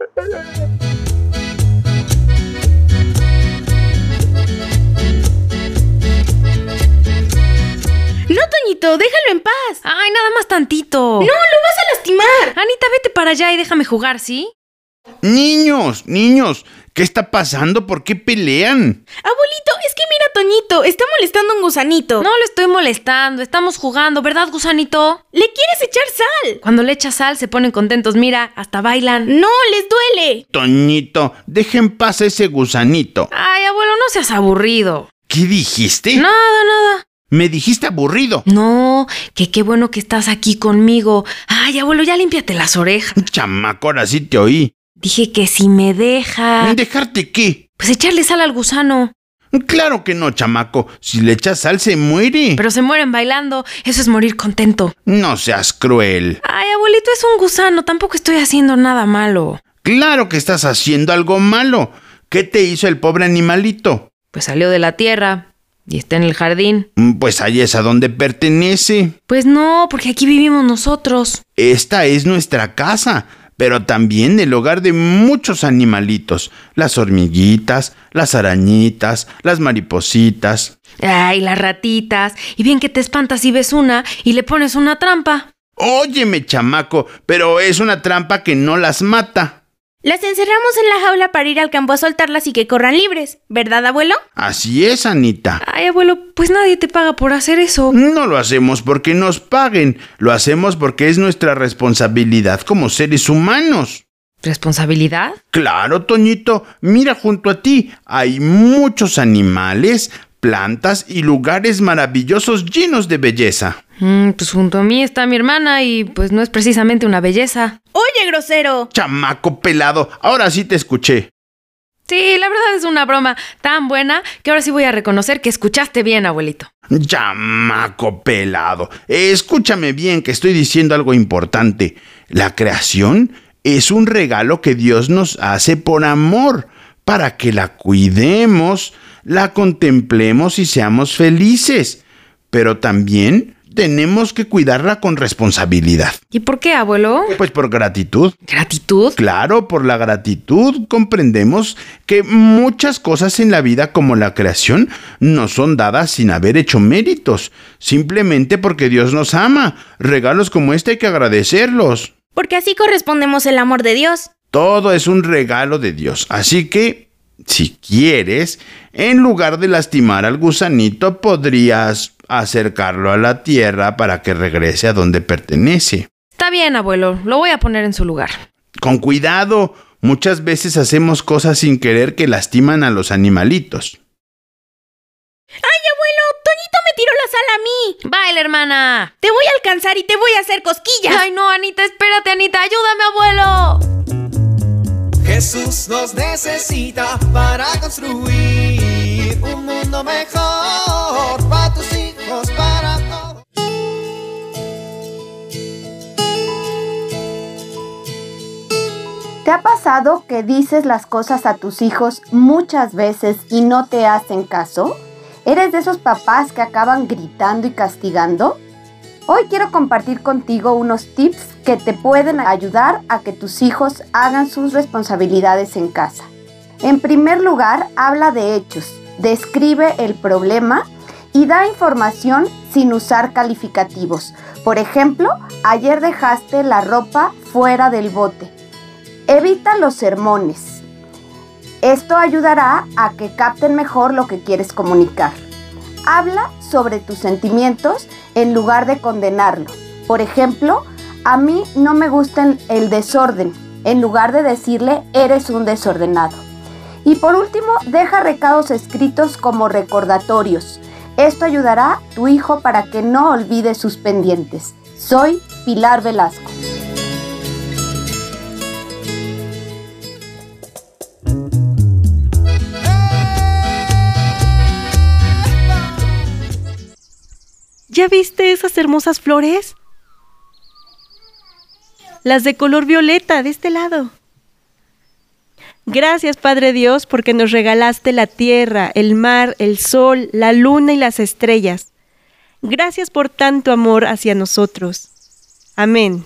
No, Toñito, déjalo en paz. Ay, nada más tantito. No, lo vas a lastimar. Anita, vete para allá y déjame jugar, ¿sí? Niños, niños, ¿qué está pasando? ¿Por qué pelean? Abuelito, es que mira, Está molestando a un gusanito. No lo estoy molestando, estamos jugando, ¿verdad, gusanito? ¿Le quieres echar sal? Cuando le echas sal se ponen contentos, mira, hasta bailan. No, les duele. Toñito, deja en paz a ese gusanito. Ay, abuelo, no seas aburrido. ¿Qué dijiste? Nada, nada. Me dijiste aburrido. No, que qué bueno que estás aquí conmigo. Ay, abuelo, ya límpiate las orejas. Chamaco, ahora sí te oí. Dije que si me deja. ¿Dejarte qué? Pues echarle sal al gusano. Claro que no, chamaco. Si le echas sal se muere. Pero se mueren bailando. Eso es morir contento. No seas cruel. Ay, abuelito, es un gusano. Tampoco estoy haciendo nada malo. Claro que estás haciendo algo malo. ¿Qué te hizo el pobre animalito? Pues salió de la tierra y está en el jardín. Mm, Pues ahí es a donde pertenece. Pues no, porque aquí vivimos nosotros. Esta es nuestra casa, pero también el hogar de muchos animalitos. Las hormiguitas, las arañitas, las maripositas. Ay, las ratitas. Y bien que te espantas si ves una y le pones una trampa. Óyeme, chamaco, pero es una trampa que no las mata. Las encerramos en la jaula para ir al campo a soltarlas y que corran libres, ¿verdad, abuelo? Así es, Anita. Ay, abuelo, pues nadie te paga por hacer eso. No lo hacemos porque nos paguen, lo hacemos porque es nuestra responsabilidad como seres humanos. ¿Responsabilidad? Claro, Toñito, mira junto a ti, hay muchos animales, plantas y lugares maravillosos llenos de belleza. Mm, pues junto a mí está mi hermana y pues no es precisamente una belleza. Oye, grosero. Chamaco pelado, ahora sí te escuché. Sí, la verdad es una broma tan buena que ahora sí voy a reconocer que escuchaste bien, abuelito. Chamaco pelado, escúchame bien que estoy diciendo algo importante. La creación es un regalo que Dios nos hace por amor, para que la cuidemos, la contemplemos y seamos felices. Pero también tenemos que cuidarla con responsabilidad. ¿Y por qué, abuelo? Pues por gratitud. ¿Gratitud? Claro, por la gratitud comprendemos que muchas cosas en la vida como la creación no son dadas sin haber hecho méritos, simplemente porque Dios nos ama. Regalos como este hay que agradecerlos. Porque así correspondemos el amor de Dios. Todo es un regalo de Dios, así que, si quieres, en lugar de lastimar al gusanito, podrías acercarlo a la tierra para que regrese a donde pertenece. Está bien, abuelo, lo voy a poner en su lugar. Con cuidado, muchas veces hacemos cosas sin querer que lastiman a los animalitos. ¡Ay, abuelo! ¡Toñito me tiró la sal a mí! Baila, hermana. Te voy a alcanzar y te voy a hacer cosquillas. Ay, no, Anita, espérate, Anita, ayúdame, abuelo. Jesús nos necesita para construir un mundo mejor para tus hijos, para todos. ¿Te ha pasado que dices las cosas a tus hijos muchas veces y no te hacen caso? ¿Eres de esos papás que acaban gritando y castigando? Hoy quiero compartir contigo unos tips que te pueden ayudar a que tus hijos hagan sus responsabilidades en casa. En primer lugar, habla de hechos, describe el problema y da información sin usar calificativos. Por ejemplo, ayer dejaste la ropa fuera del bote. Evita los sermones. Esto ayudará a que capten mejor lo que quieres comunicar. Habla sobre tus sentimientos en lugar de condenarlo. Por ejemplo, a mí no me gusta el desorden, en lugar de decirle eres un desordenado. Y por último, deja recados escritos como recordatorios. Esto ayudará a tu hijo para que no olvide sus pendientes. Soy Pilar Velasco. ¿Ya viste esas hermosas flores? Las de color violeta de este lado. Gracias Padre Dios porque nos regalaste la tierra, el mar, el sol, la luna y las estrellas. Gracias por tanto amor hacia nosotros. Amén.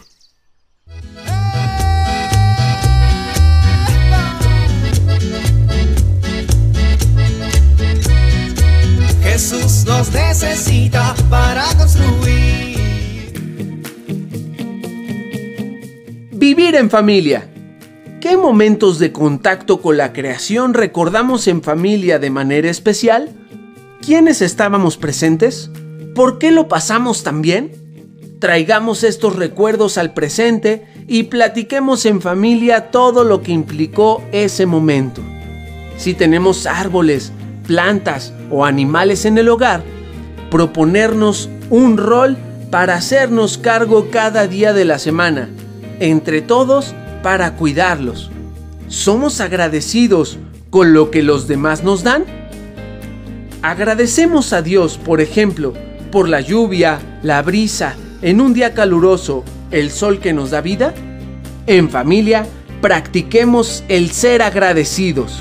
Jesús nos necesita para construir. Vivir en familia. ¿Qué momentos de contacto con la creación recordamos en familia de manera especial? ¿Quiénes estábamos presentes? ¿Por qué lo pasamos tan bien? Traigamos estos recuerdos al presente y platiquemos en familia todo lo que implicó ese momento. Si tenemos árboles, plantas o animales en el hogar, proponernos un rol para hacernos cargo cada día de la semana, entre todos para cuidarlos. ¿Somos agradecidos con lo que los demás nos dan? Agradecemos a Dios, por ejemplo, por la lluvia, la brisa, en un día caluroso, el sol que nos da vida. En familia, practiquemos el ser agradecidos.